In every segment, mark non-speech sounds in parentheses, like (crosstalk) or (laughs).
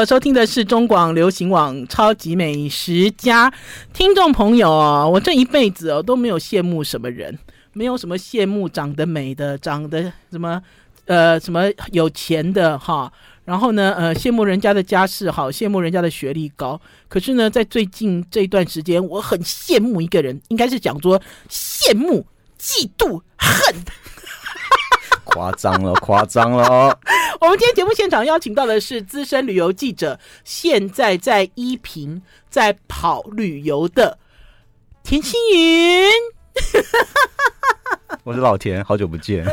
我收听的是中广流行网《超级美食家》，听众朋友哦，我这一辈子哦都没有羡慕什么人，没有什么羡慕长得美的、长得什么呃什么有钱的哈，然后呢呃羡慕人家的家世好，羡慕人家的学历高。可是呢，在最近这一段时间，我很羡慕一个人，应该是讲说羡慕、嫉妒、恨。夸张了，(laughs) 夸张了！我们今天节目现场邀请到的是资深旅游记者，现在在依萍在跑旅游的田青云。(laughs) 我是老田，好久不见。(laughs) 老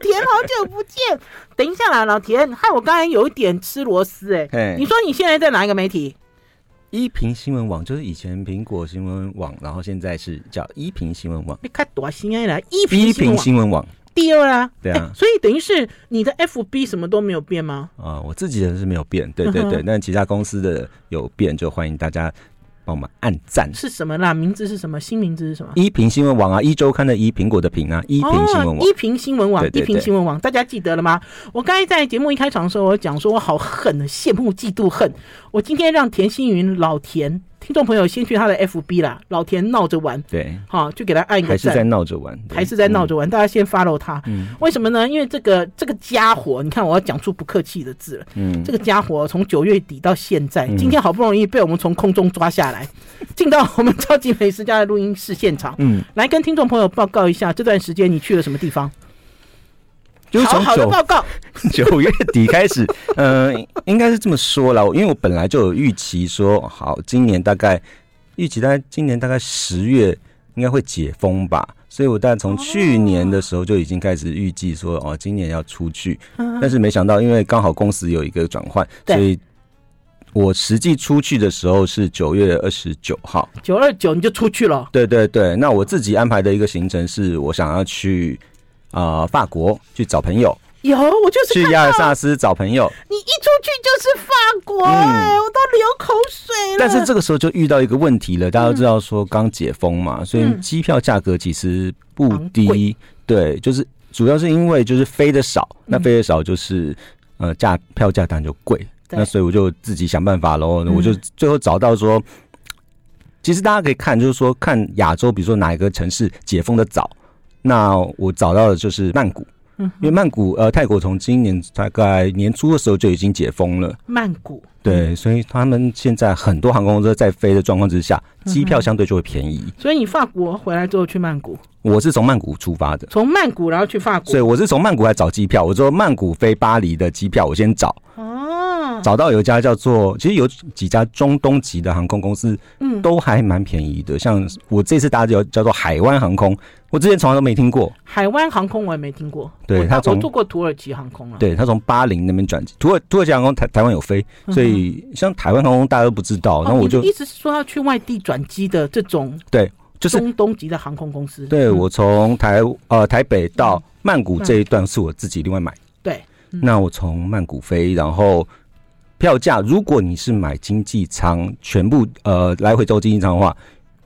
田，好久不见。等一下啦，老田，害我刚才有一点吃螺丝哎。你说你现在在哪一个媒体？依萍新闻网，就是以前苹果新闻网，然后现在是叫依萍新闻网。你看多新鲜来，依萍新闻网。第二啊，对啊，所以等于是你的 FB 什么都没有变吗？啊，我自己的是没有变，对对对，但其他公司的有变，就欢迎大家帮我们按赞。是什么啦？名字是什么？新名字是什么？一平新闻网啊，一周刊的一苹果的苹啊，一平新闻网，一平新闻网，一平新闻网，大家记得了吗？我刚才在节目一开场的时候，我讲说我好恨的，羡慕、嫉妒、恨。我今天让田心云老田。听众朋友，先去他的 FB 啦，老田闹着玩，对，好，就给他按一个赞，还是在闹着玩，还是在闹着玩，大家先 follow 他，嗯，为什么呢？因为这个这个家伙，你看我要讲出不客气的字了，嗯，这个家伙从九月底到现在，今天好不容易被我们从空中抓下来，(laughs) 进到我们超级美食家的录音室现场，嗯，来跟听众朋友报告一下这段时间你去了什么地方。就是从九报告 (laughs) 九月底开始，嗯、呃，应该是这么说了。因为我本来就有预期说，好，今年大概预期大概今年大概十月应该会解封吧，所以我大概从去年的时候就已经开始预计说，哦，今年要出去。但是没想到，因为刚好公司有一个转换，所以我实际出去的时候是九月二十九号，九二九你就出去了。对对对，那我自己安排的一个行程是我想要去。啊、呃，法国去找朋友，有我就是去亚尔萨斯找朋友。你一出去就是法国、欸，哎、嗯，我都流口水了。但是这个时候就遇到一个问题了，大家都知道说刚解封嘛，嗯、所以机票价格其实不低。嗯、对，就是主要是因为就是飞的少，嗯、那飞的少就是呃价票价当然就贵。那所以我就自己想办法喽，我就最后找到说，其实大家可以看，就是说看亚洲，比如说哪一个城市解封的早。那我找到的就是曼谷，因为曼谷呃，泰国从今年大概年初的时候就已经解封了。曼谷对，所以他们现在很多航空公司在飞的状况之下，机票相对就会便宜。所以你法国回来之后去曼谷，我是从曼谷出发的，从曼谷然后去法国，所以我是从曼谷来找机票。我说曼谷飞巴黎的机票，我先找。找到有一家叫做，其实有几家中东籍的航空公司，嗯，都还蛮便宜的。像我这次搭的叫叫做海湾航空，我之前从来都没听过。海湾航空我也没听过。对，他从坐过土耳其航空啊。对，他从巴林那边转机，土耳土耳其航空台台湾有飞，所以像台湾航空大家都不知道。然后我就意思是说要去外地转机的这种，对，就是中东籍的航空公司。对，我从台呃台北到曼谷这一段是我自己另外买。对，那我从曼谷飞，然后。票价，如果你是买经济舱，全部呃来回都经济舱的话，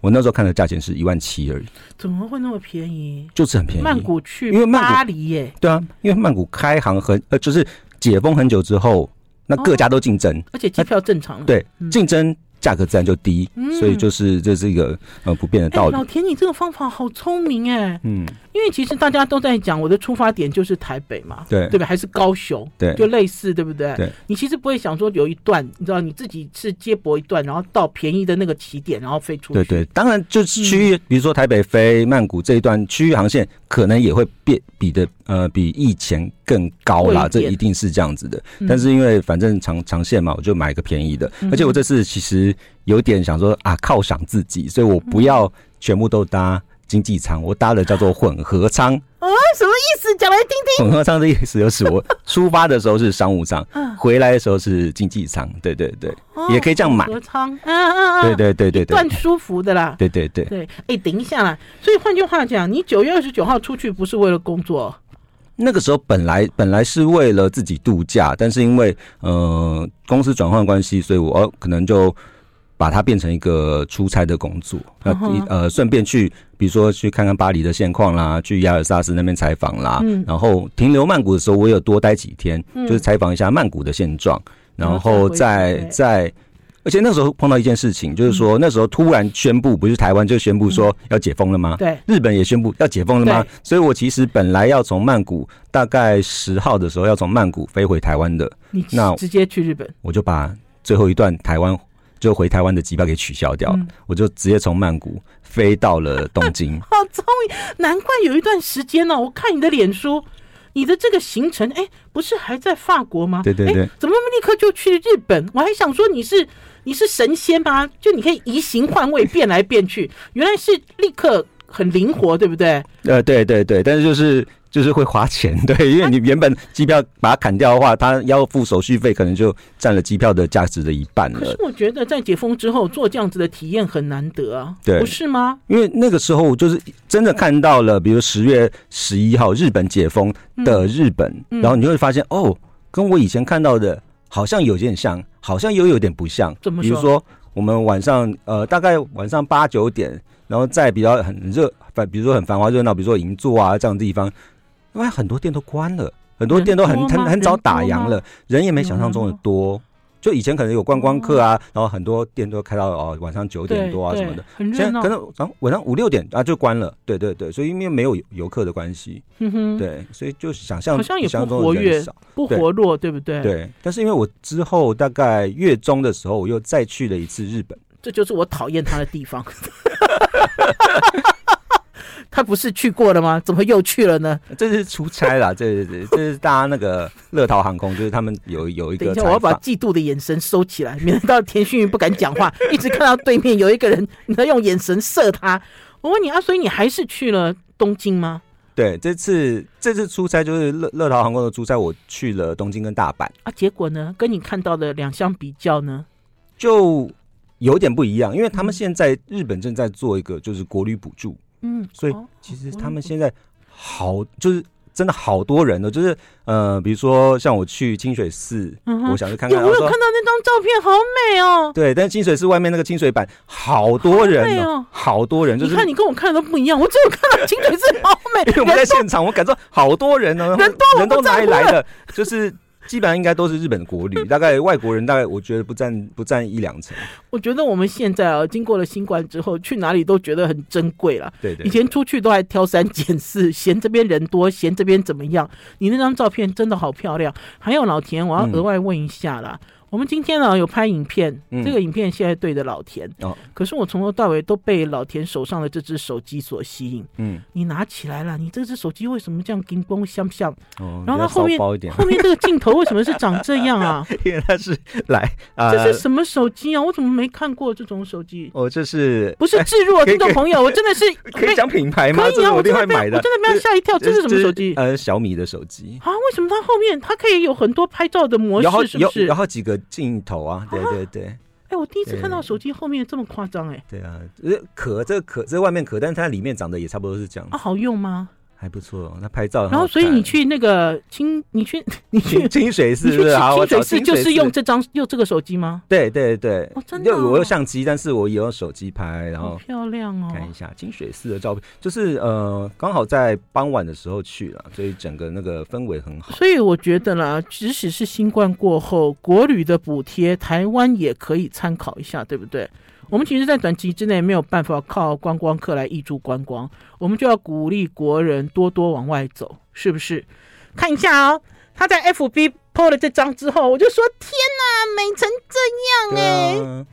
我那时候看的价钱是一万七而已。怎么会那么便宜？就是很便宜。曼谷去，因为巴黎耶。对啊，因为曼谷开航很呃，就是解封很久之后，那各家都竞争，哦，而且机票正常。对，竞争。嗯价格自然就低，所以就是这是一个呃不变的道理。老田，你这个方法好聪明哎，嗯，因为其实大家都在讲，我的出发点就是台北嘛，对对吧？还是高雄，对，就类似，对不对？对，你其实不会想说有一段，你知道你自己是接驳一段，然后到便宜的那个起点，然后飞出去。对对，当然就是区域，比如说台北飞曼谷这一段区域航线，可能也会变比的呃比以前更高啦，这一定是这样子的。但是因为反正长长线嘛，我就买一个便宜的，而且我这次其实。有点想说啊，犒赏自己，所以我不要全部都搭经济舱，我搭的叫做混合舱。啊，什么意思？讲来听听。混合舱的意思就是我出发的时候是商务舱，回来的时候是经济舱。对对对，也可以这样买。混合舱，嗯嗯嗯，对对对对对，算舒服的啦。对对对对，哎，等一下啦。所以换句话讲，你九月二十九号出去不是为了工作？那个时候本来本来是为了自己度假，但是因为呃公司转换关系，所以我可能就。把它变成一个出差的工作，那呃，顺便去，比如说去看看巴黎的现况啦，去亚尔萨斯那边采访啦，嗯，然后停留曼谷的时候，我有多待几天，就是采访一下曼谷的现状。然后再再。而且那时候碰到一件事情，就是说那时候突然宣布，不是台湾就宣布说要解封了吗？对，日本也宣布要解封了吗？所以我其实本来要从曼谷，大概十号的时候要从曼谷飞回台湾的，那直接去日本，我就把最后一段台湾就回台湾的机票给取消掉了，我就直接从曼谷飞到了东京。(laughs) 好聪明，难怪有一段时间呢，我看你的脸书，你的这个行程，哎，不是还在法国吗？对对对，怎么立刻就去日本？我还想说你是。你是神仙吧？就你可以移形换位，变来变去，原来是立刻很灵活，对不对？呃，对对对，但是就是就是会花钱，(laughs) 对，因为你原本机票把它砍掉的话，它要付手续费，可能就占了机票的价值的一半了。可是我觉得在解封之后做这样子的体验很难得啊，对，不是吗？因为那个时候就是真的看到了，比如十月十一号日本解封的日本，嗯嗯、然后你会发现哦，跟我以前看到的。好像有点像，好像又有点不像。怎么说？比如说，我们晚上呃，大概晚上八九点，然后在比较很热，反比如说很繁华热闹，比如说银座啊这样的地方，因为很多店都关了，很多店都很很很早打烊了，人也没想象中的多。就以前可能有观光客啊，然后很多店都开到哦晚上九点多啊什么的，现在可能晚上五六点啊就关了。对对对，所以因为没有游客的关系，嗯哼，对，所以就想象好像也不活跃，不活络，对不对？对。但是因为我之后大概月中的时候，我又再去了一次日本，这就是我讨厌他的地方。(laughs) 他不是去过了吗？怎么又去了呢？这是出差啦，对对对，这是大家那个乐桃航空，就是他们有有一个。等一下，我要把嫉妒的眼神收起来，免得到田旭宇不敢讲话，(laughs) 一直看到对面有一个人，你要用眼神射他。我问你啊，所以你还是去了东京吗？对，这次这次出差就是乐乐桃航空的出差，我去了东京跟大阪啊。结果呢，跟你看到的两相比较呢，就有点不一样，因为他们现在日本正在做一个就是国旅补助。嗯，所以其实他们现在好，就是真的好多人呢，就是呃，比如说像我去清水寺，我想去看看，我有看到那张照片，好美哦。对，但是清水寺外面那个清水板好多人哦，好多人，就是你看你跟我看的都不一样，我只有看到清水寺好美，(laughs) 因为我们在现场，我感受好多人呢，人多人都哪里来的，就是。基本上应该都是日本的国旅，大概外国人大概我觉得不占不占一两成。我觉得我们现在啊，经过了新冠之后，去哪里都觉得很珍贵了。对，对对，以前出去都还挑三拣四，嫌这边人多，嫌这边怎么样。你那张照片真的好漂亮。还有老田，我要额外问一下啦。嗯我们今天呢有拍影片，嗯、这个影片现在对着老田，哦、可是我从头到尾都被老田手上的这只手机所吸引。嗯，你拿起来了，你这只手机为什么这样金光相像？哦，然后它后面后面这个镜头为什么是长这样啊？(laughs) 因为它是来啊，(laughs) 这是什么手机啊？我怎么没看过这种手机？哦，这是不是置入啊？听众朋友，我真的是 (laughs) 可以讲品牌吗？可以啊，我真的买的，我真的没有吓一跳。这是什么手机？呃，小米的手机啊？为什么它后面它可以有很多拍照的模式？是不是？然后几个镜头啊？对对对，哎、欸，我第一次看到手机后面这么夸张，哎，对啊，壳这个壳这外面壳，但是它里面长得也差不多是这样啊，好用吗？还不错，那拍照。然后，所以你去那个清，(laughs) 你去 (laughs) 你去清水寺，你去清水寺就是用这张用这个手机吗？对对对，哦，真的，我有相机，但是我也用手机拍，然后漂亮哦。看一下清水寺的照片，就是呃，刚好在傍晚的时候去了，所以整个那个氛围很好。所以我觉得啦，即使是新冠过后，国旅的补贴，台湾也可以参考一下，对不对？我们其实，在短期之内没有办法靠观光客来挹注观光，我们就要鼓励国人多多往外走，是不是？看一下哦，他在 FB PO 了这张之后，我就说：天哪，美成这样哎，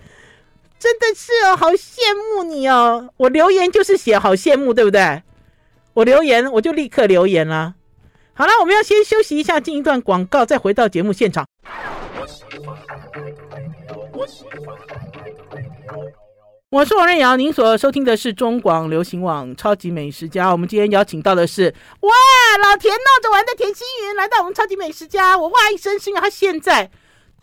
真的是哦，好羡慕你哦！我留言就是写好羡慕，对不对？我留言我就立刻留言啦。好了，我们要先休息一下，进一段广告，再回到节目现场。我是王瑞瑶，您所收听的是中广流行网《超级美食家》。我们今天邀请到的是哇，老田闹着玩的田心云来到我们《超级美食家》。我哇一声，是因为他现在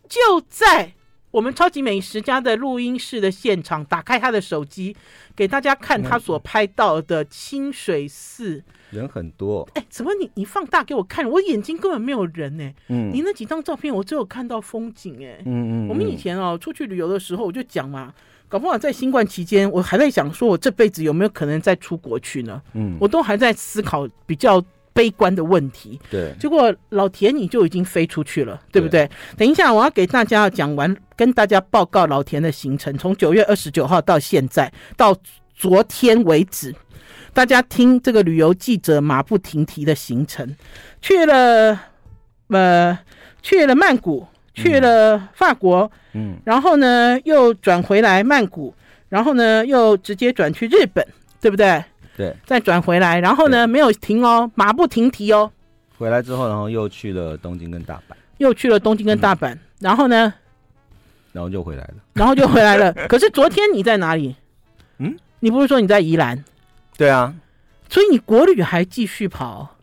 就在我们《超级美食家》的录音室的现场，打开他的手机给大家看他所拍到的清水寺。人很多，哎，怎么你你放大给我看？我眼睛根本没有人呢。嗯，你那几张照片我只有看到风景哎。嗯嗯，我们以前哦出去旅游的时候，我就讲嘛。搞不好在新冠期间，我还在想说，我这辈子有没有可能再出国去呢？嗯，我都还在思考比较悲观的问题。对，结果老田你就已经飞出去了，对不对？对，等一下我要给大家讲完，跟大家报告老田的行程，从九月二十九号到现在，到昨天为止，大家听这个旅游记者马不停蹄的行程，去了呃，去了曼谷，去了法国，嗯，然后呢又转回来曼谷。然后呢，又直接转去日本，对不对？对，再转回来，然后呢，没有停哦，马不停蹄哦。回来之后，然后又去了东京跟大阪，又去了东京跟大阪，嗯、然后呢，然后就回来了，然后就回来了。(laughs) 可是昨天你在哪里？嗯，你不是说你在宜兰？对啊，所以你国旅还继续跑。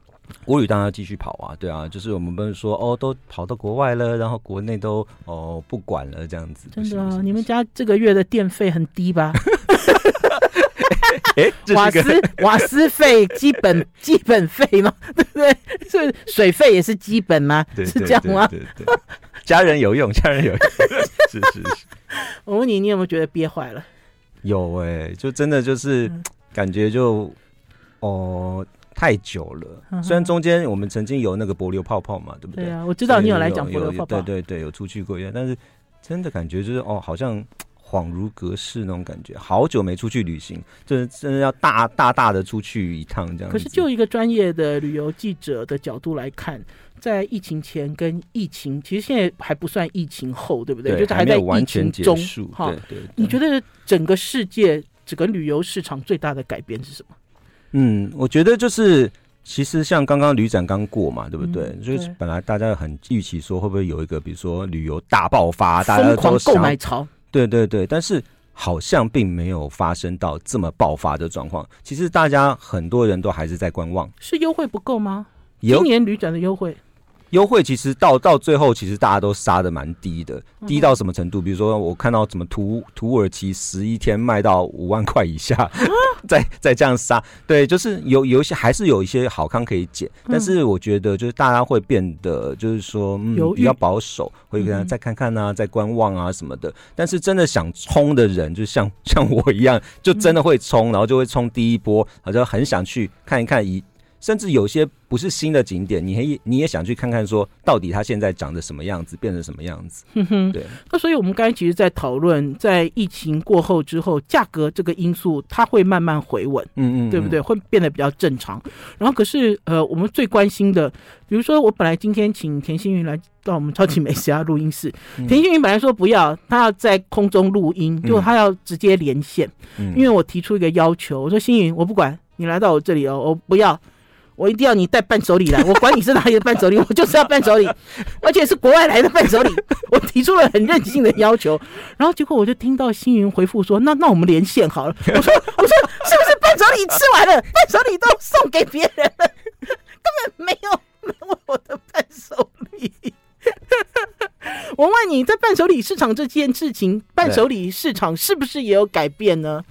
国旅当然要继续跑啊，对啊，就是我们不是说哦，都跑到国外了，然后国内都哦不管了这样子。真的啊，你们家这个月的电费很低吧？(laughs) 哎，瓦斯瓦斯费基本 (laughs) 基本费吗？(laughs) 对不对？是水费也是基本吗？对是这样吗？对对对，家人有用，家人有用。是是是。我问你，你有没有觉得憋坏了？有哎、欸，就真的就是感觉就哦。太久了，虽然中间我们曾经有那个柏流泡泡嘛，对不对？对啊，我知道你有来讲柏流泡泡，对对对，有出去过一下，但是真的感觉就是哦，好像恍如隔世那种感觉，好久没出去旅行，就是真的要大大大的出去一趟这样。可是就一个专业的旅游记者的角度来看，在疫情前跟疫情，其实现在还不算疫情后，对不对？对，就是还在疫情中哈。对对，你觉得整个世界整个旅游市场最大的改变是什么？嗯，我觉得就是，其实像刚刚旅展刚过嘛，对不对？嗯、对，就是本来大家很预期说会不会有一个，比如说旅游大爆发，大家疯狂购买潮。对对对，但是好像并没有发生到这么爆发的状况。其实大家很多人都还是在观望。是优惠不够吗？今年旅展的优惠。优惠其实到到最后，其实大家都杀的蛮低的，低到什么程度？比如说我看到什么土土耳其十一天卖到五万块以下，(laughs) 再再这样杀，对，就是有有一些还是有一些好康可以捡，但是我觉得就是大家会变得就是说嗯比较保守，会跟他再看看啊，再观望啊什么的。但是真的想冲的人，就像像我一样，就真的会冲，然后就会冲第一波，好像很想去看一看一。甚至有些不是新的景点，你也你也想去看看，说到底它现在长得什么样子，变成什么样子？对。那所以我们刚才其实，在讨论，在疫情过后之后，价格这个因素它会慢慢回稳，嗯，嗯嗯，对不对？会变得比较正常。然后可是呃，我们最关心的，比如说我本来今天请田心云来到我们超级美食家录音室，(laughs) 嗯、田心云本来说不要，他要在空中录音，就、嗯、他要直接连线，嗯、因为我提出一个要求，我说心云，我不管你来到我这里哦，我不要。我一定要你带伴手礼来，(laughs) 我管你是哪里的伴手礼，我就是要伴手礼，(laughs) 而且是国外来的伴手礼。(laughs) 我提出了很任性的要求，然后结果我就听到星云回复说：“那那我们连线好了。”我说：“我说是不是伴手礼吃完了，伴手礼都送给别人了，根本没有没有我的伴手礼。”我问你在伴手礼市场这件事情，伴手礼市场是不是也有改变呢？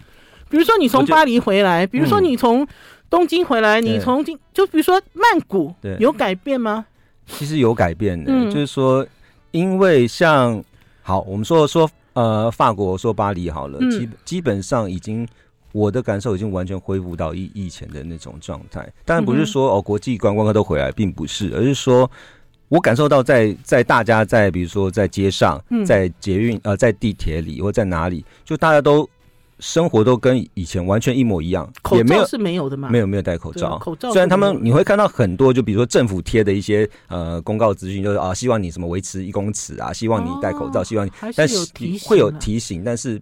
比如说你从巴黎回来，比如说你从。东京回来，你从京就比如说曼谷，有改变吗？其实有改变的，嗯、就是说，因为像好，我们说说呃，法国说巴黎好了，嗯、基基本上已经我的感受已经完全恢复到以以前的那种状态。当然不是说哦，国际观光客都回来，并不是，而是说我感受到在在大家在比如说在街上，在捷运呃，在地铁里或在哪里，就大家都。生活都跟以前完全一模一样，口罩是没有的吗？没有没有戴口罩，口罩虽然他们你会看到很多，就比如说政府贴的一些呃公告资讯，就是啊，希望你什么维持一公尺啊，希望你戴口罩，希望你，但是会有提醒，但是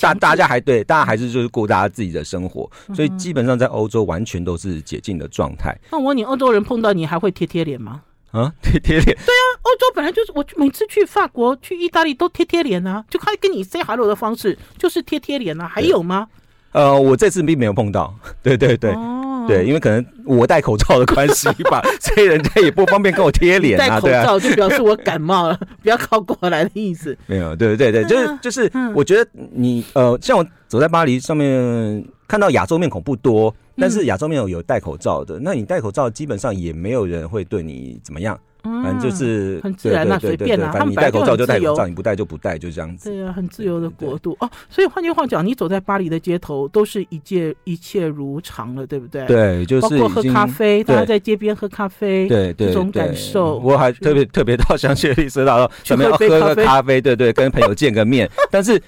大大家还对大家还是就是过大家自己的生活，所以基本上在欧洲完全都是解禁的状态。那我问你，欧洲人碰到你还会贴贴脸吗？啊，(laughs) 贴贴脸？对啊，欧洲本来就是，我每次去法国、去意大利都贴贴脸啊，就他跟你 say hello 的方式就是贴贴脸啊，还有吗？呃，我这次并没有碰到，(laughs) 对对对，哦、对，因为可能我戴口罩的关系吧，所以人家也不方便跟我贴脸啊。(laughs) 戴口罩就表示我感冒了，不要靠过来的意思。没有，对对对，就是就是，我觉得你呃，像我走在巴黎上面，看到亚洲面孔不多。但是亚洲没有有戴口罩的，那你戴口罩基本上也没有人会对你怎么样，反正就是很自然嘛，随便啦。反正你戴口罩就戴口罩，你不戴就不戴，就这样子。对啊，很自由的国度哦。所以换句话讲，你走在巴黎的街头，都是一切一切如常了，对不对？对，就是包括喝咖啡，大家在街边喝咖啡，对对，这种感受。我还特别特别到香榭丽舍大道 (laughs) 上面喝个咖啡，对对，跟朋友见个面，但是。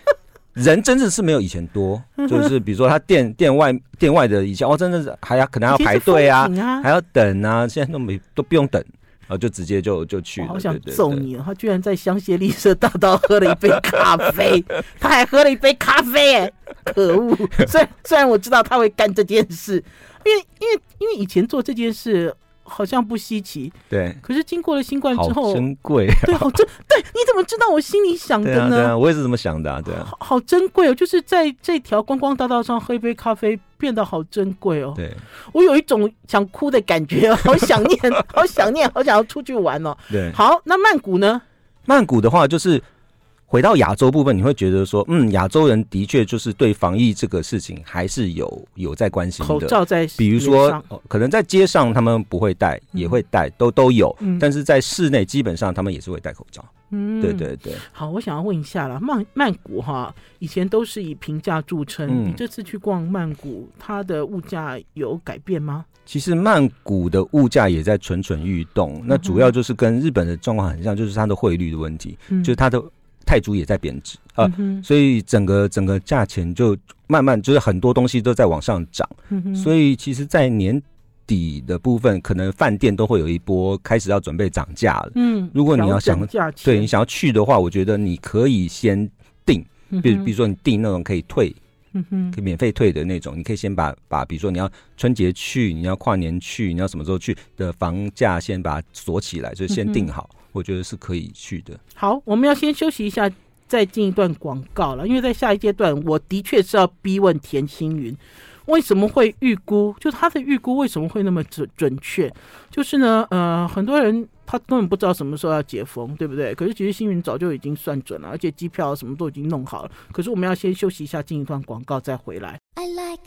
人真的是没有以前多，就是比如说他店店外店外的以前哦，真的是还要可能要排队啊，啊还要等啊，现在都没都不用等，然后就直接就就去了。好想揍你啊！他居然在香榭丽舍大道喝了一杯咖啡，(laughs) 他还喝了一杯咖啡，哎，可恶！虽然虽然我知道他会干这件事，因为因为因为以前做这件事。好像不稀奇，对。可是经过了新冠之后，珍贵，对，好珍，对。你怎么知道我心里想的呢？对啊，我也是这么想的，对啊。好，好珍贵哦，就是在这条观光大道上喝一杯咖啡，变得好珍贵哦。对，我有一种想哭的感觉，(laughs) 好想念，好想念，好想要出去玩哦。对，好，那曼谷呢？曼谷的话就是。回到亚洲部分，你会觉得说，嗯，亚洲人的确就是对防疫这个事情还是有有在关心的。口罩在，比如说，可能在街上他们不会戴，也会戴，都都有。嗯，但是在室内基本上他们也是会戴口罩。嗯，对对对。好，我想要问一下了，曼曼谷哈，以前都是以平价著称，嗯，你这次去逛曼谷，它的物价有改变吗？其实曼谷的物价也在蠢蠢欲动，那主要就是跟日本的状况很像，就是它的汇率的问题，嗯就是它的。泰铢也在贬值啊，呃嗯、所以整个整个价钱就慢慢就是很多东西都在往上涨，所以其实，在年底的部分，可能饭店都会有一波开始要准备涨价了。嗯，如果你要想对你想要去的话，我觉得你可以先定，比如比如说你订那种可以退，嗯、哼可以免费退的那种，你可以先把把比如说你要春节去，你要跨年去，你要什么时候去的房价先把它锁起来，就先定好。嗯我觉得是可以去的。好，我们要先休息一下，再进一段广告了。因为在下一阶段，我的确是要逼问田心云，为什么会预估？就他的预估为什么会那么准准确？就是呢，呃，很多人他根本不知道什么时候要解封，对不对？可是其实星云早就已经算准了，而且机票什么都已经弄好了。可是我们要先休息一下，进一段广告再回来。I like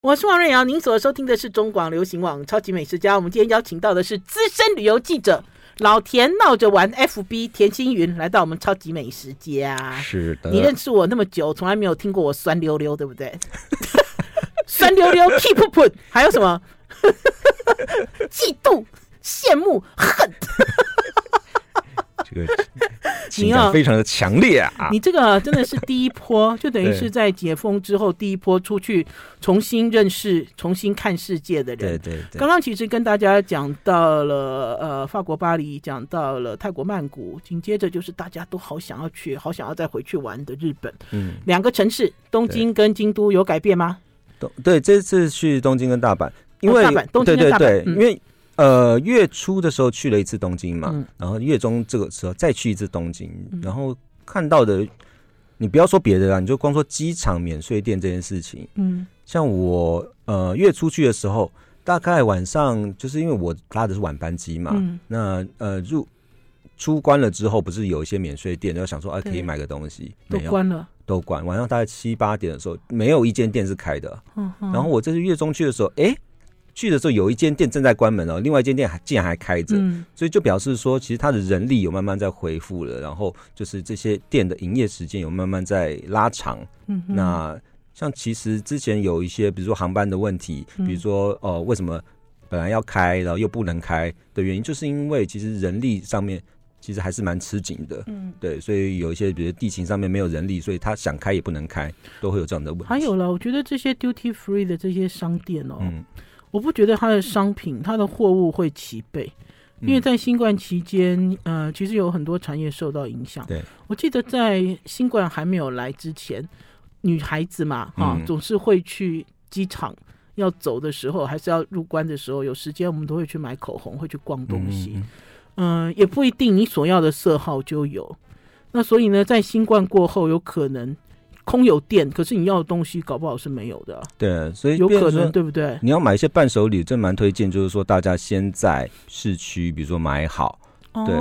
我是王瑞瑶，您所收听的是中广流行网超级美食家。我们今天邀请到的是资深旅游记者老田闹着玩 FB 田星云来到我们超级美食家。是的，你认识我那么久，从来没有听过我酸溜溜，对不对？(laughs) 酸溜溜，keep up，(laughs) 还有什么？(laughs) 嫉妒、羡慕、恨。这个 (laughs) 情感非常的强烈啊！你这个真的是第一波，就等于是在解封之后第一波出去重新认识、重新看世界的人。对对对。刚刚其实跟大家讲到了呃法国巴黎，讲到了泰国曼谷，紧接着就是大家都好想要去、好想要再回去玩的日本。嗯。两个城市东京跟京都有改变吗？东对，这次去东京跟大阪，因为、哦、大阪东京跟大阪，对对对，因为。嗯呃，月初的时候去了一次东京嘛，嗯、然后月中这个时候再去一次东京，嗯、然后看到的，你不要说别的啦，你就光说机场免税店这件事情，嗯，像我呃月初去的时候，大概晚上就是因为我拉的是晚班机嘛，嗯、那呃入出关了之后，不是有一些免税店，然后想说啊可以买个东西，都关了，都关，晚上大概七八点的时候，没有一间店是开的，嗯嗯、然后我这次月中去的时候，哎。去的时候有一间店正在关门哦，另外一间店还竟然还开着，嗯、所以就表示说，其实它的人力有慢慢在恢复了，然后就是这些店的营业时间有慢慢在拉长。嗯，那像其实之前有一些，比如说航班的问题，比如说哦、呃，为什么本来要开，然后又不能开的原因，就是因为其实人力上面其实还是蛮吃紧的。嗯，对，所以有一些比如地形上面没有人力，所以他想开也不能开，都会有这样的问题。还有了，我觉得这些 duty free 的这些商店哦。嗯我不觉得它的商品、它的货物会齐备，因为在新冠期间，呃，其实有很多产业受到影响。对，我记得在新冠还没有来之前，女孩子嘛，哈，总是会去机场要走的时候，还是要入关的时候，有时间我们都会去买口红，会去逛东西。嗯，也不一定你所要的色号就有。那所以呢，在新冠过后，有可能。空有电，可是你要的东西搞不好是没有的。对，所以有可能，对不对？你要买一些伴手礼，这蛮推荐，就是说大家先在市区，比如说买好。对，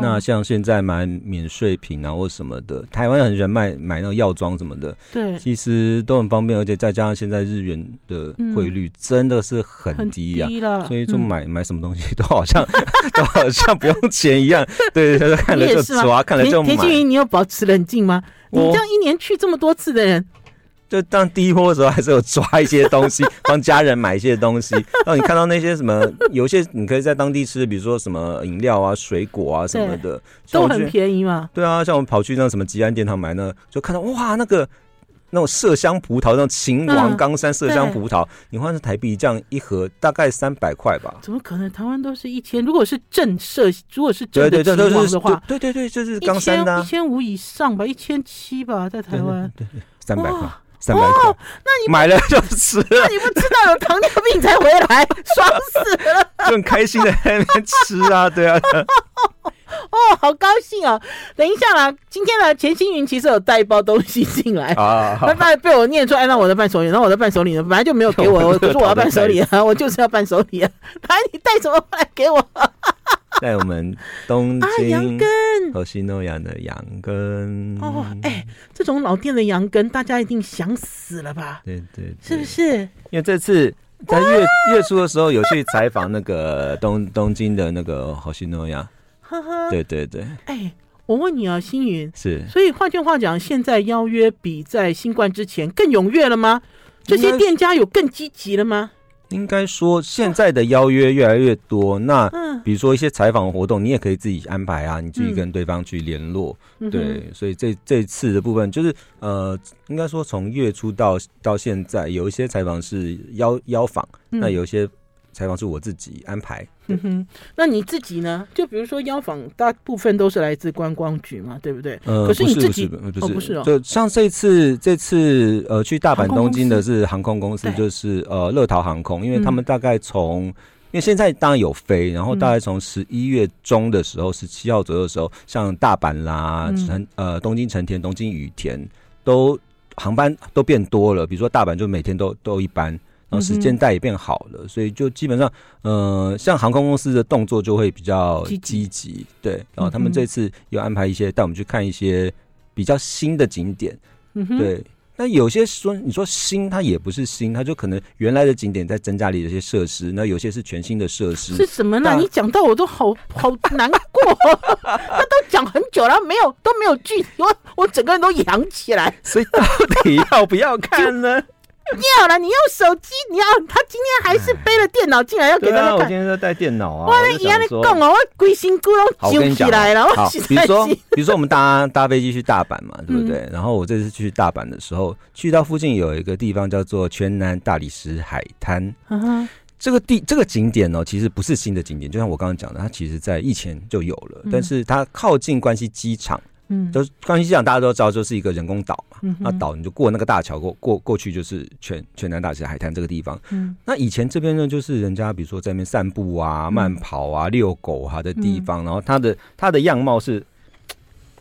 那像现在买免税品啊或什么的，台湾很喜欢卖买那个药妆什么的，对，其实都很方便，而且再加上现在日元的汇率真的是很低呀、啊，所以就买买什么东西都好像 (laughs) 都好像不用钱一样。(laughs) 对，他看了就抓，看了就买。田俊云，你有保持冷静吗？你这样一年去这么多次的人。就当第一波的时候，还是有抓一些东西，(laughs) 帮家人买一些东西。然后你看到那些什么，有些你可以在当地吃，比如说什么饮料啊、水果啊什么的，都很便宜嘛。对啊，像我们跑去那什么吉安殿堂买那，就看到哇，那个那种麝香葡萄，那种秦王冈山麝香葡萄，嗯、你换成台币这样一盒大概三百块吧？怎么可能？台湾都是一千，如果是正麝，如果是正的秦王的话，对对对，就是冈山的、啊，一千五以上吧，一千七吧，在台湾，对对，三百块。哦，那你买了就吃了，那你不知道有糖尿病才回来，(laughs) 爽死了，(laughs) 就很开心的在那边吃啊，对啊，哦，好高兴哦！等一下啦，今天呢，钱星云其实有带一包东西进来啊，那他被我念出来，让我的伴手礼，然后我的伴手礼呢，本来就没有给我，(laughs) 我不是我要伴手礼啊，我就是要伴手礼啊，来，你带什么来给我？(laughs) 在我们东京羊羹，和西诺亚的羊羹哦，哎、欸，这种老店的羊羹，大家一定想死了吧？对对，对，是不是？因为这次在月月初的时候有去采访那个东东京的那个和西诺亚，呵呵，对对对。哎、欸，我问你啊，星云是，所以换句话讲，现在邀约比在新冠之前更踊跃了吗？这些店家有更积极了吗？应该说，现在的邀约越来越多。那比如说一些采访活动，你也可以自己安排啊，你自己跟对方去联络。对，所以这这次的部分就是呃，应该说从月初到到现在，有一些采访是邀邀访，那有一些。采访是我自己安排。嗯哼，那你自己呢？就比如说邀访，大部分都是来自观光局嘛，对不对？呃，可是你自己不是不是，哦，不是哦。就像这次这次呃去大阪东京的是航空公司，就是呃乐桃航空，因为他们大概从，因为现在当然有飞，然后大概从十一月中的时候，十七号左右的时候，像大阪啦、成呃东京成田、东京羽田都航班都变多了，比如说大阪就每天都都一班。然后时间带也变好了，所以就基本上，呃，像航空公司的动作就会比较积极，对。然后他们这次又安排一些带我们去看一些比较新的景点，对。那有些说你说新，它也不是新，它就可能原来的景点在增加了一些设施，那有些是全新的设施。是什么呢？你讲到我都好好难过，(laughs) 他都讲很久了，没有都没有具体，我我整个人都扬起来。所以到底要不要看呢？(laughs) 要了，你用手机，你要他今天还是背了电脑进来要给大家看。我今天在带电脑啊。我一样的讲哦，我鬼心骨都揪起来了。好，比如说，比如说我们搭搭飞机去大阪嘛，对不对？嗯、然后我这次去大阪的时候，去到附近有一个地方叫做全南大理石海滩。嗯哼，这个地这个景点呢，其实不是新的景点，就像我刚刚讲的，它其实在以前就有了，但是它靠近关西机场。嗯，就是关西机场大家都知道，就是一个人工岛嘛。嗯，那岛你就过那个大桥过过过去，就是全全南大理石海滩这个地方。嗯，那以前这边呢，就是人家比如说在那边散步啊、慢跑啊、遛狗啊的地方。然后它的它的样貌是，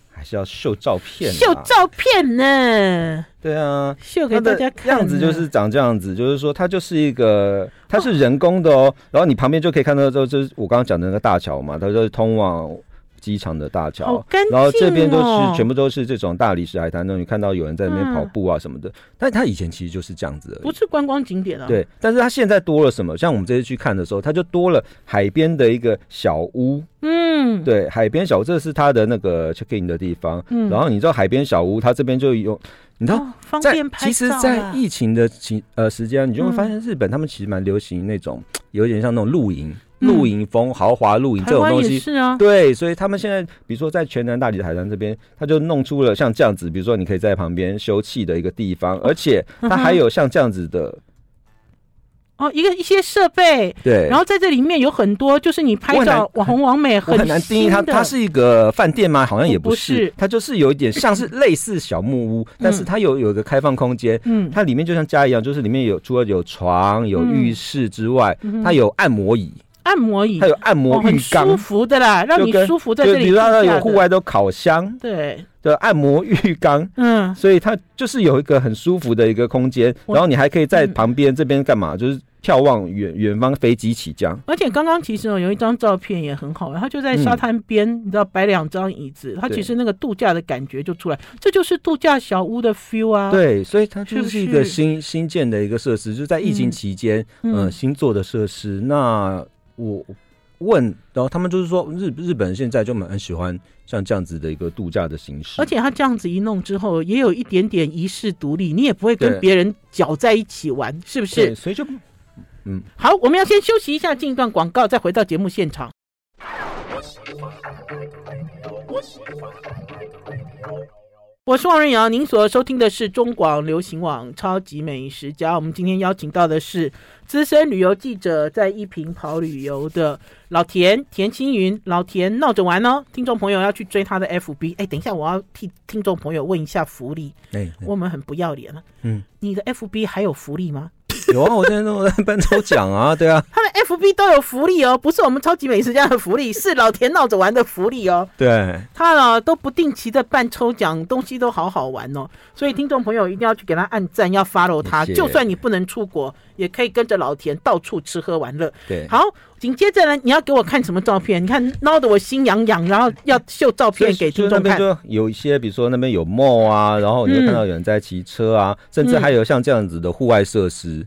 还是要秀照片，秀照片呢？对啊，秀给大家看。样子就是长这样子，就是说它就是一个，它是人工的哦。然后你旁边就可以看到，就是我刚刚讲的那个大桥嘛，它就是通往。机场的大桥，哦、然后这边都是全部都是这种大理石海滩，那你看到有人在那边跑步啊什么的，嗯、但他以前其实就是这样子的，不是观光景点啊。对，但是他现在多了什么？像我们这次去看的时候，他就多了海边的一个小屋。嗯，对，海边小屋，这是他的那个 check in 的地方。嗯，然后你知道海边小屋，他这边就有，你知道，哦、方便拍照。其实，在疫情的情呃时间，你就会发现日本他们其实蛮流行那种，有点像那种露营。露营风、豪华露营这种东西是啊，对，所以他们现在比如说在全南大理海滩这边，他就弄出了像这样子，比如说你可以在旁边休憩的一个地方，而且它还有像这样子的哦，一个一些设备，对，然后在这里面有很多，就是你拍照网红网美很，很难定义它，它是一个饭店吗？好像也不是，它就是有一点像是类似小木屋，(coughs) 但是它有有一个开放空间，嗯，它里面就像家一样，就是里面有除了有床、有浴室之外，它有按摩椅。按摩椅，它有按摩浴缸，舒服的啦，让你舒服在这里。比如说它有户外都烤箱，对的按摩浴缸，嗯，所以它就是有一个很舒服的一个空间，然后你还可以在旁边这边干嘛？就是眺望远远方飞机起降。而且刚刚其实有一张照片也很好，他就在沙滩边，嗯、你知道摆两张椅子，它其实那个度假的感觉就出来，这就是度假小屋的 feel 啊。对，所以它就是一个新新建的一个设施，就是在疫情期间，嗯，呃、新做的设施。嗯、那我。问，然后他们就是说，日日本现在就蛮喜欢像这样子的一个度假的形式，而且他这样子一弄之后，也有一点点遗世独立，你也不会跟别人搅在一起玩，是不是？所以就，嗯，好，我们要先休息一下，进一段广告，再回到节目现场。我是王瑞瑶，您所收听的是中广流行网《超级美食家》。我们今天邀请到的是资深旅游记者，在一平跑旅游的老田田青云。老田闹着玩哦，听众朋友要去追他的 FB。哎，等一下，我要替听众朋友问一下福利。哎，我们很不要脸了。嗯，你的 FB 还有福利吗？(laughs) 有啊，我现在都在办抽奖啊，(laughs) 对啊，他们 FB 都有福利哦，不是我们超级美食家的福利，是老田闹着玩的福利哦。对，他呢都不定期的办抽奖，东西都好好玩哦，所以听众朋友一定要去给他按赞，要 follow 他，就算你不能出国，也可以跟着老田到处吃喝玩乐。对，好，紧接着呢，你要给我看什么照片？你看闹得我心痒痒，然后要秀照片给听众看。就有一些，比如说那边有 mall 啊，然后你就看到有人在骑车啊，嗯、甚至还有像这样子的户外设施。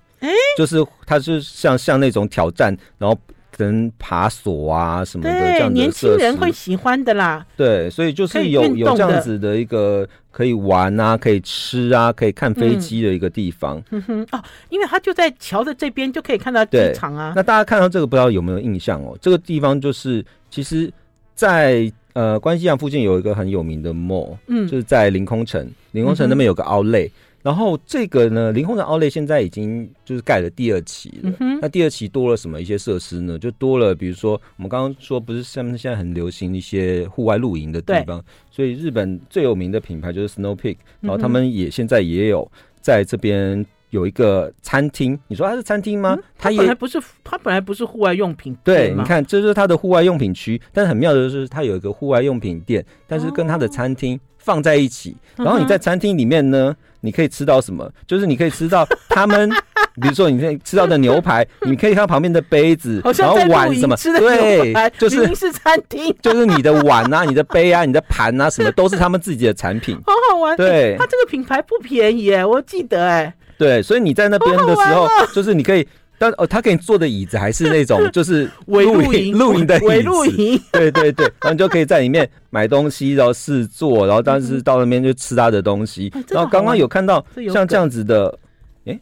就是它是像像那种挑战，然后可能爬索啊什么的，这样的年轻人会喜欢的啦。对，所以就是有有这样子的一个可以玩啊，可以吃啊，可以看飞机的一个地方。嗯 (laughs) 哼哦，因为它就在桥的这边，就可以看到机场啊。那大家看到这个，不知道有没有印象哦？这个地方就是其实在，在呃关西机场附近有一个很有名的 mall，嗯，就是在凌空城，凌空城那边有个 outlet。嗯然后这个呢，林空城 Outlet 现在已经就是盖了第二期了。嗯、那第二期多了什么一些设施呢？就多了，比如说我们刚刚说，不是像现在很流行一些户外露营的地方，所以日本最有名的品牌就是 Snow Peak，然后他们也现在也有在这边有一个餐厅。你说它是餐厅吗？嗯、它也本来不是，它本来不是户外用品店。对，你看，这就是它的户外用品区。但是很妙的就是，它有一个户外用品店，但是跟它的餐厅放在一起。哦、然后你在餐厅里面呢？你可以吃到什么？就是你可以吃到他们，(laughs) 比如说你可以吃到的牛排，你可以看旁边的杯子，然后碗什么，对，就是是餐厅，就是你的碗啊、(laughs) 你的杯啊、你的盘啊，什么都是他们自己的产品，好好玩。对，他这个品牌不便宜哎，我记得哎。对，所以你在那边的时候，就是你可以。但哦，他给你坐的椅子还是那种，(laughs) 就是露营露营的椅子，露营，对对对，然后你就可以在里面买东西，然后试坐，然后但是到那边就吃他的东西。然后刚刚有看到像这样子的，哎，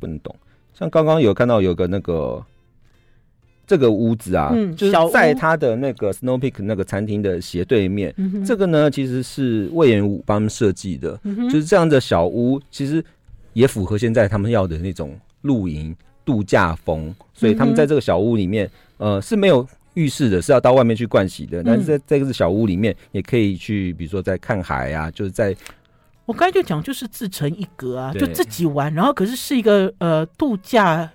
不能懂。像刚刚有看到有个那个这个屋子啊，就是在他的那个 Snow Peak 那个餐厅的斜对面。这个呢，其实是魏延武帮他们设计的，就是这样的小屋，其实也符合现在他们要的那种露营。度假风，所以他们在这个小屋里面，嗯、呃，是没有浴室的，是要到外面去盥洗的。嗯、但是在这个小屋里面，也可以去，比如说在看海啊，就是在我刚才就讲，就是自成一格啊，就自己玩，然后可是是一个呃度假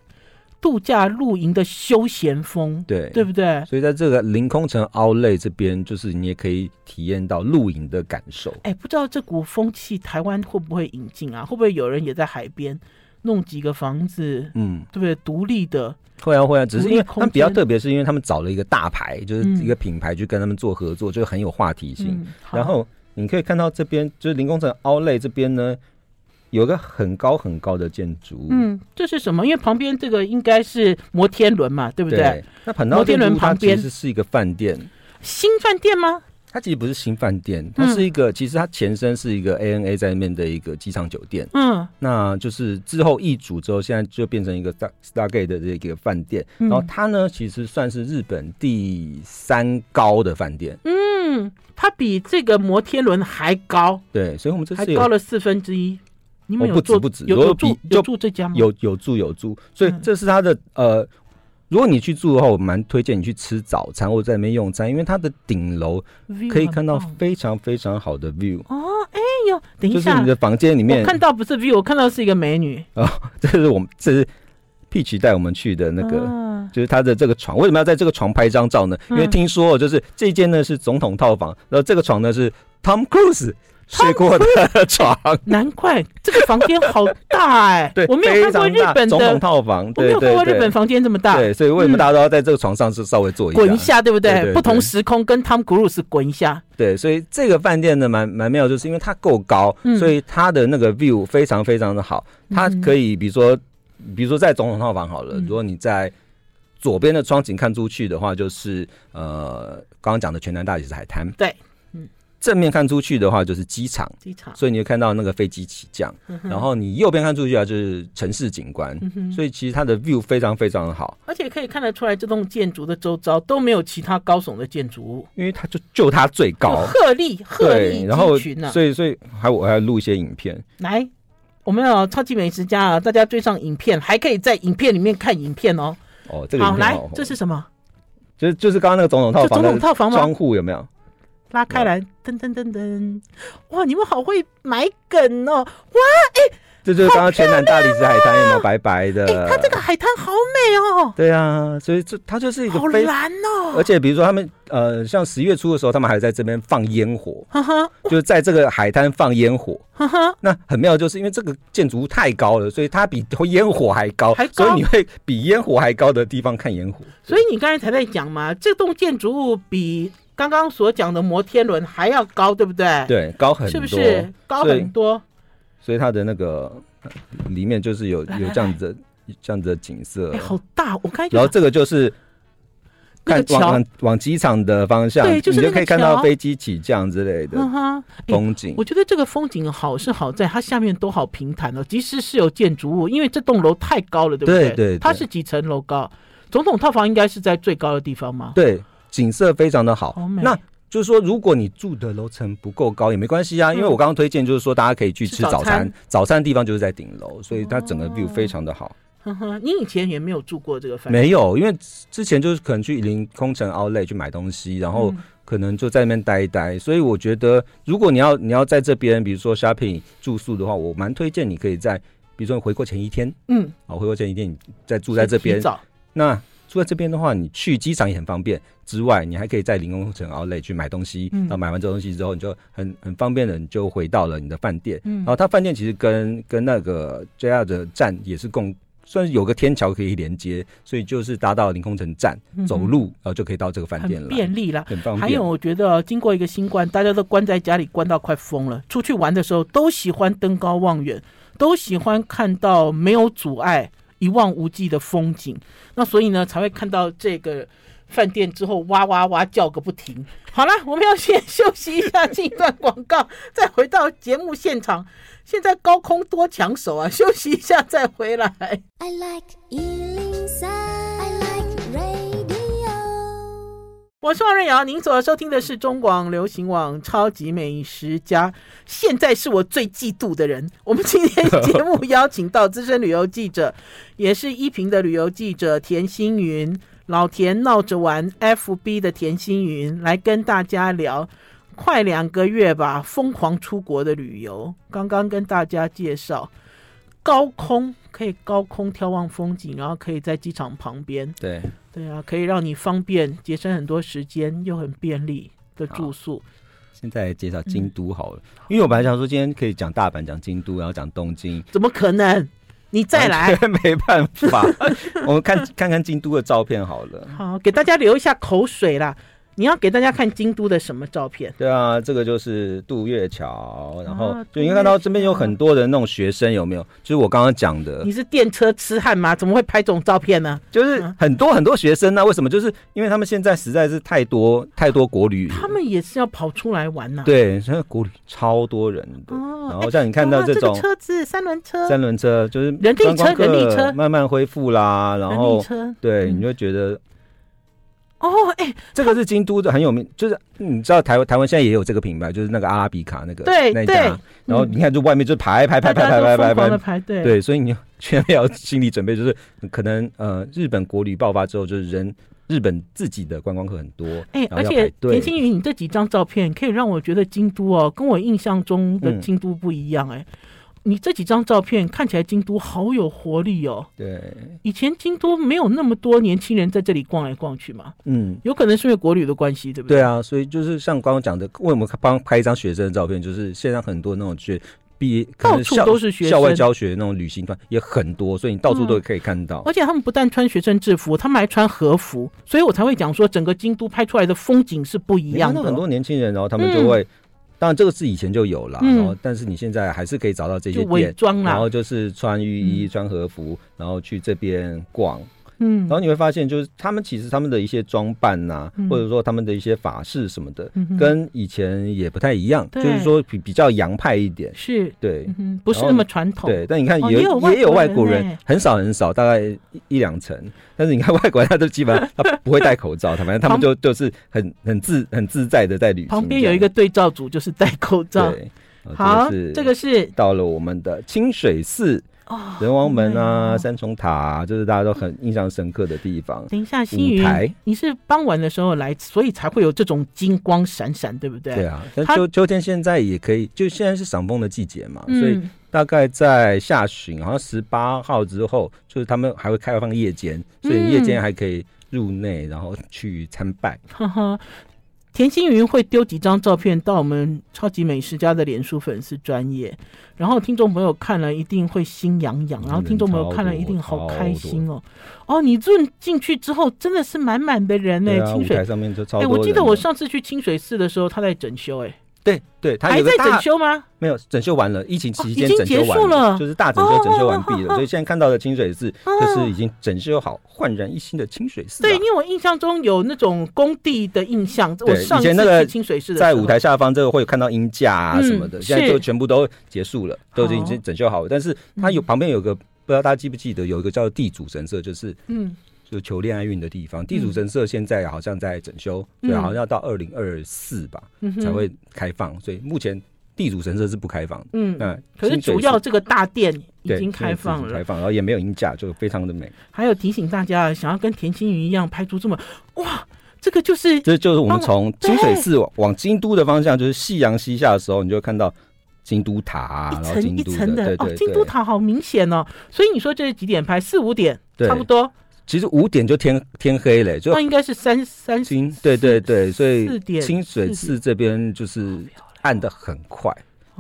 度假露营的休闲风，对对不对？所以在这个凌空城 Outlet 这边，就是你也可以体验到露营的感受。哎，不知道这股风气台湾会不会引进啊？会不会有人也在海边？弄几个房子，嗯，对不对？独立的，会啊会啊，只是因为他们比较特别，是因为他们找了一个大牌，就是一个品牌去跟他们做合作，嗯、就很有话题性。嗯、然后你可以看到这边，就是林工城 Outlet 这边呢，有个很高很高的建筑物。嗯，这是什么？因为旁边这个应该是摩天轮嘛，对不对？对，那摩天轮旁边其实是一个饭店，新饭店吗？它其实不是新饭店，它是一个，嗯、其实它前身是一个 ANA 在那边的一个机场酒店。嗯，那就是之后易主之后，现在就变成一个 Star Stargate 的这个饭店。嗯、然后它呢，其实算是日本第三高的饭店。嗯，它比这个摩天轮还高。对，所以我们这次还高了四分之一。你们有、哦、不止不止，有有住有住这家吗？有有住有住，所以这是它的呃。如果你去住的话，我蛮推荐你去吃早餐或者在那边用餐，因为它的顶楼可以看到非常非常好的 view。哦，哎呦，等一下，就是你的房间里面，我看到不是 view，我看到是一个美女。(laughs) 哦，这是我们这是 Peach 带我们去的那个，啊、就是他的这个床。为什么要在这个床拍张照呢？因为听说就是这间呢是总统套房，然后这个床呢是 Tom Cruise 睡过的床，难怪这个房间好大哎！(laughs) 对，我没有看过日本的总统套房，我没有看过日本房间这么大。对，所以为什么大家都要在这个床上是稍微坐一下，滚一下，对不对？不同时空跟汤姆·克鲁斯滚一下。对，所以这个饭店呢，蛮蛮妙，就是因为它够高，所以它的那个 view 非常非常的好。它可以，比如说，比如说在总统套房好了，如果你在左边的窗景看出去的话，就是呃，刚刚讲的全南大理石海滩。对。正面看出去的话就是机场，机场，所以你会看到那个飞机起降。然后你右边看出去啊，就是城市景观。所以其实它的 view 非常非常的好，而且可以看得出来，这栋建筑的周遭都没有其他高耸的建筑物，因为它就就它最高，鹤立鹤立，然后所以所以还我还要录一些影片。来，我们有超级美食家啊，大家追上影片，还可以在影片里面看影片哦。哦，这个好来，这是什么？就是就是刚刚那个总统套房，总统套房吗？窗户有没有？拉开来，噔噔噔噔，哇！你们好会埋梗哦，哇！哎、欸，这就是刚刚全南大理石海滩有没有白白的？哎、欸，它这个海滩好美哦。对啊，所以这它就是一个好蓝哦。而且比如说他们呃，像十月初的时候，他们还在这边放烟火，哈哈，就是在这个海滩放烟火，哈哈。那很妙，就是因为这个建筑物太高了，所以它比烟火还高，还高，所以你会比烟火还高的地方看烟火。所以你刚才才在讲嘛，这栋建筑物比。刚刚所讲的摩天轮还要高，对不对？对，高很多，是不是高很多？所以它的那个里面就是有有这样子的这样子的景色，哎，好大！我看，然后这个就是看往往机场的方向，对，就是你就可以看到飞机起降之类的风景。我觉得这个风景好是好在它下面都好平坦哦，即使是有建筑物，因为这栋楼太高了，对不对？对，它是几层楼高？总统套房应该是在最高的地方吗？对。景色非常的好，好。那就是说，如果你住的楼层不够高也没关系啊，嗯、因为我刚刚推荐就是说，大家可以去吃早餐，早餐，的地方就是在顶楼，所以它整个 view 非常的好。呵呵，(laughs) 你以前也没有住过这个饭店？没有，因为之前就是可能去临空城 Outlet 去买东西，然后可能就在那边待一待，所以我觉得如果你要你要在这边，比如说 shopping 住宿的话，我蛮推荐你可以在，比如说你回国前一天，嗯，好，回国前一天你再住在这边，那。住在这边的话，你去机场也很方便。之外，你还可以在凌空城 Outlet 去买东西。嗯，然后买完这东西之后，你就很很方便的，你就回到了你的饭店。嗯，然后它饭店其实跟跟那个 JR 的站也是共算是有个天桥可以连接，所以就是搭到凌空城站，嗯、走路然后就可以到这个饭店了，便利了，很方便。还有，我觉得经过一个新冠，大家都关在家里关到快疯了，出去玩的时候都喜欢登高望远，都喜欢看到没有阻碍。一望无际的风景，那所以呢，才会看到这个饭店之后哇哇哇叫个不停。好了，我们要先休息一下，进一段广告，再回到节目现场。现在高空多抢手啊！休息一下再回来。I like 我是王瑞瑶，您所收听的是中广流行网《超级美食家》。现在是我最嫉妒的人。我们今天节目邀请到资深旅游记者，也是一平的旅游记者田心云，老田闹着玩 FB 的田心云，来跟大家聊快两个月吧，疯狂出国的旅游。刚刚跟大家介绍高空可以高空眺望风景，然后可以在机场旁边。对。对啊，可以让你方便节省很多时间，又很便利的住宿。现在介绍京都好了，嗯、因为我本来想说今天可以讲大阪、讲京都，然后讲东京。怎么可能？你再来？(laughs) 没办法，(laughs) 我们看看看京都的照片好了。好，给大家留一下口水啦。你要给大家看京都的什么照片？对啊，这个就是渡月桥，然后就你看到这边有很多的那种学生，有没有？就是我刚刚讲的。你是电车痴汉吗？怎么会拍这种照片呢？就是很多很多学生呢、啊，为什么？就是因为他们现在实在是太多太多国旅，他们也是要跑出来玩呢、啊。对，现在国旅超多人的。哦、然后像你看到这种、车子，三轮车，三轮车就是人力车，人力车慢慢恢复啦。然后车对，你就觉得。哦，哎、欸，这个是京都的很有名，就是你知道台湾台湾现在也有这个品牌，就是那个阿拉比卡那个对那家，对然后你看就外面就排排排排排排排排排队，对，所以你全要心理准备，就是可能呃日本国旅爆发之后，就是人日本自己的观光客很多，哎、欸，而且田心云，你这几张照片可以让我觉得京都哦，跟我印象中的京都不一样、欸，哎、嗯，你这几张照片看起来京都好有活力哦。对，以前京都没有那么多年轻人在这里逛来逛去嘛。嗯，有可能是因为国旅的关系，对不对？对啊，所以就是像刚刚讲的，为我们帮拍一张学生的照片，就是现在很多那种学毕业，到处都是学生，校外教学那种旅行团也很多，所以你到处都可以看到。嗯，而且他们不但穿学生制服，他们还穿和服，所以我才会讲说，整个京都拍出来的风景是不一样的。很多年轻人，然后他们就会。嗯当然，这个是以前就有了，然后但是你现在还是可以找到这些店，然后就是穿浴衣、穿和服，然后去这边逛。嗯，然后你会发现，就是他们其实他们的一些装扮呐、啊，嗯、或者说他们的一些法式什么的，嗯、跟以前也不太一样，就是说比比较洋派一点，是对、嗯，不是那么传统。对，但你看也、哦、也有外国人，很少很少，大概一一两成。但是你看外国人，他都基本上 (laughs) 他不会戴口罩，他反正他们就就是很很自很自在的在旅行。旁边有一个对照组，就是戴口罩。对，好，这个是到了我们的清水寺。哦，仁王门啊，哦、三重塔啊，就是大家都很印象深刻的地方。等一下，星云，台你是傍晚的时候来，所以才会有这种金光闪闪，对不对？对啊，但秋秋天现在也可以，就现在是赏枫的季节嘛，嗯、所以大概在下旬，好像十八号之后，就是他们还会开放夜间，所以夜间还可以入内，然后去参拜。(laughs) 田心云会丢几张照片到我们超级美食家的脸书粉丝专业，然后听众朋友看了一定会心痒痒，然后听众朋友看了一定好开心哦。哦，你进进去之后真的是满满的人呢、欸，清水上面就。哎，我记得我上次去清水寺的时候，他在整修哎。对对，他还在整修吗？没有，整修完了，疫情期间整修完了，就是大整修整修完毕了，所以现在看到的清水寺就是已经整修好、焕然一新的清水寺。对，因为我印象中有那种工地的印象。我上以前那个清水寺在舞台下方，这个会有看到鹰架啊什么的，现在就全部都结束了，都已经整修好了。但是它有旁边有个，不知道大家记不记得，有一个叫地主神社，就是嗯。就求恋爱运的地方，地主神社现在好像在整修，嗯、对，好像要到二零二四吧、嗯、才会开放，所以目前地主神社是不开放的。嗯，那可是主要这个大殿已经开放了，开放，然后也没有鹰架，就非常的美。还有提醒大家，想要跟田青云一样拍出这么哇，这个就是这就是我们从清水寺往往京都的方向，就是夕阳西下的时候，你就会看到京都塔、啊，一层一层的哦，京都塔好明显哦。所以你说这是几点拍？四五点，差不多。其实五点就天天黑了，就那应该是三三星，对对对，所以清水寺这边就是暗的很快，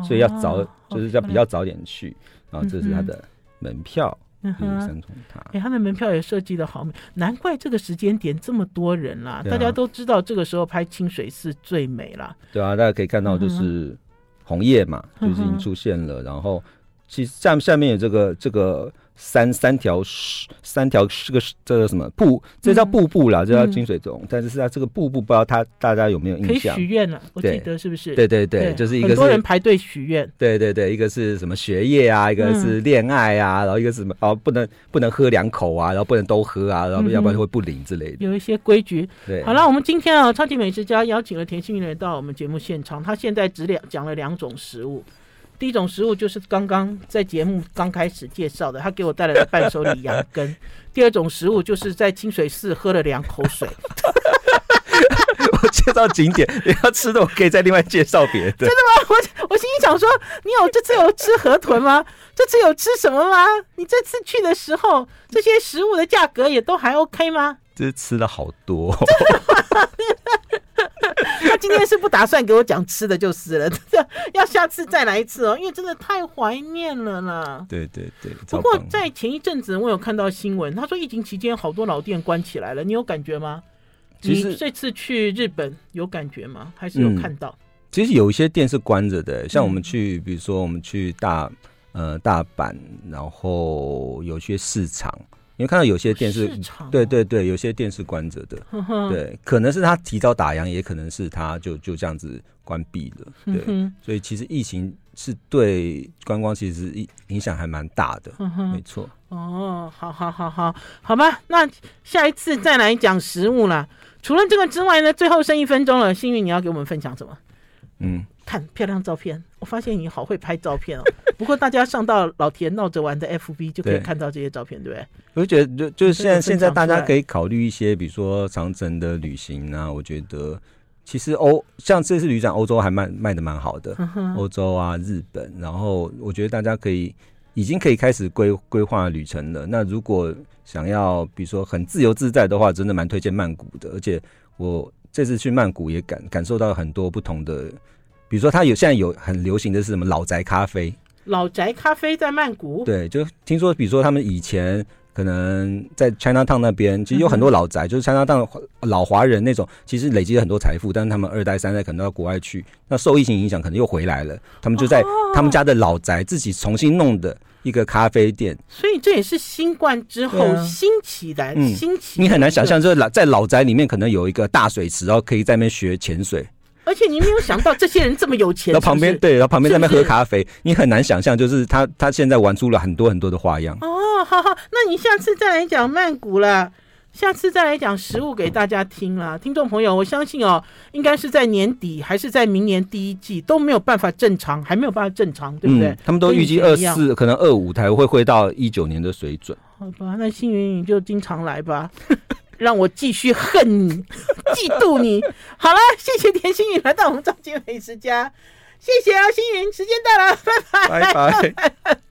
所以要早，就是要比较早点去。然后这是它的门票，嗯哼，三重塔。哎，它的门票也设计的好美，难怪这个时间点这么多人啦。大家都知道这个时候拍清水寺最美啦。对啊，大家可以看到就是红叶嘛，就是已经出现了。然后其实下下面有这个这个。三三条三条是个这个什么瀑，这叫瀑布啦，这叫金水钟。但是是它这个瀑布，不知道他大家有没有印象？可以许愿了，我记得是不是？对对对，就是一个很多人排队许愿。对对对，一个是什么学业啊，一个是恋爱啊，然后一个是什么哦，不能不能喝两口啊，然后不能都喝啊，然后要不然会不灵之类的。有一些规矩。对，好了，我们今天啊，超级美食家邀请了田心云来到我们节目现场，他现在只两讲了两种食物。第一种食物就是刚刚在节目刚开始介绍的，他给我带来的伴手礼羊羹。(laughs) 第二种食物就是在清水寺喝了两口水。(laughs) 我介绍景点，你要吃的我可以再另外介绍别的。真的吗？我我心里想说，你有这次有吃河豚吗？(laughs) 这次有吃什么吗？你这次去的时候，这些食物的价格也都还 OK 吗？这吃了好多。(laughs) 他今天是不打算给我讲吃的，就是了。(laughs) 要下次再来一次哦，因为真的太怀念了啦。对对对。不过在前一阵子，我有看到新闻，他说疫情期间好多老店关起来了，你有感觉吗？其实你这次去日本有感觉吗？还是有看到？嗯、其实有一些店是关着的，像我们去，比如说我们去大呃大阪，然后有些市场。你会看到有些店是，哦、对对对，有些店是关着的，呵呵对，可能是他提早打烊，也可能是他就就这样子关闭了，对，嗯、所以其实疫情是对观光其实影影响还蛮大的，没错。哦，好好好好，好吧，那下一次再来讲食物啦。除了这个之外呢，最后剩一分钟了，幸运你要给我们分享什么？嗯。看漂亮照片，我发现你好会拍照片哦。(laughs) 不过大家上到老田闹着玩的 FB 就可以看到这些照片，对，不对？我就觉得，就就是现在现在大家可以考虑一些，比如说长城的旅行啊。我觉得其实欧像这次旅展，欧洲还卖卖的蛮好的，欧洲啊、日本，然后我觉得大家可以已经可以开始规规划旅程了。那如果想要比如说很自由自在的话，真的蛮推荐曼谷的。而且我这次去曼谷也感感受到很多不同的，比如说它有现在有很流行的是什么老宅咖啡，老宅咖啡在曼谷，对，就听说比如说他们以前。可能在 China Town 那边，其实有很多老宅，嗯、就是 China Town 老华人那种，其实累积了很多财富，但是他们二代三代可能都到国外去，那受疫情影响，可能又回来了。他们就在他们家的老宅自己重新弄的一个咖啡店。所以这也是新冠之后兴起的，兴起。你很难想象，就是老在老宅里面可能有一个大水池，然后可以在那边学潜水。而且你没有想到这些人这么有钱 (laughs) 然后旁边对，然后旁边在那边喝咖啡，是是你很难想象，就是他他现在玩出了很多很多的花样。哦，好好，那你下次再来讲曼谷了，下次再来讲食物给大家听啦。听众朋友，我相信哦，应该是在年底还是在明年第一季都没有办法正常，还没有办法正常，对不对？嗯、他们都预计二四，可能二五才会回到一九年的水准。好吧，那星云你就经常来吧。(laughs) 让我继续恨你，(laughs) 嫉妒你。好了，谢谢田心颖来到我们《超级美食家》，谢谢啊，星云，时间到了，拜拜。拜拜。(laughs)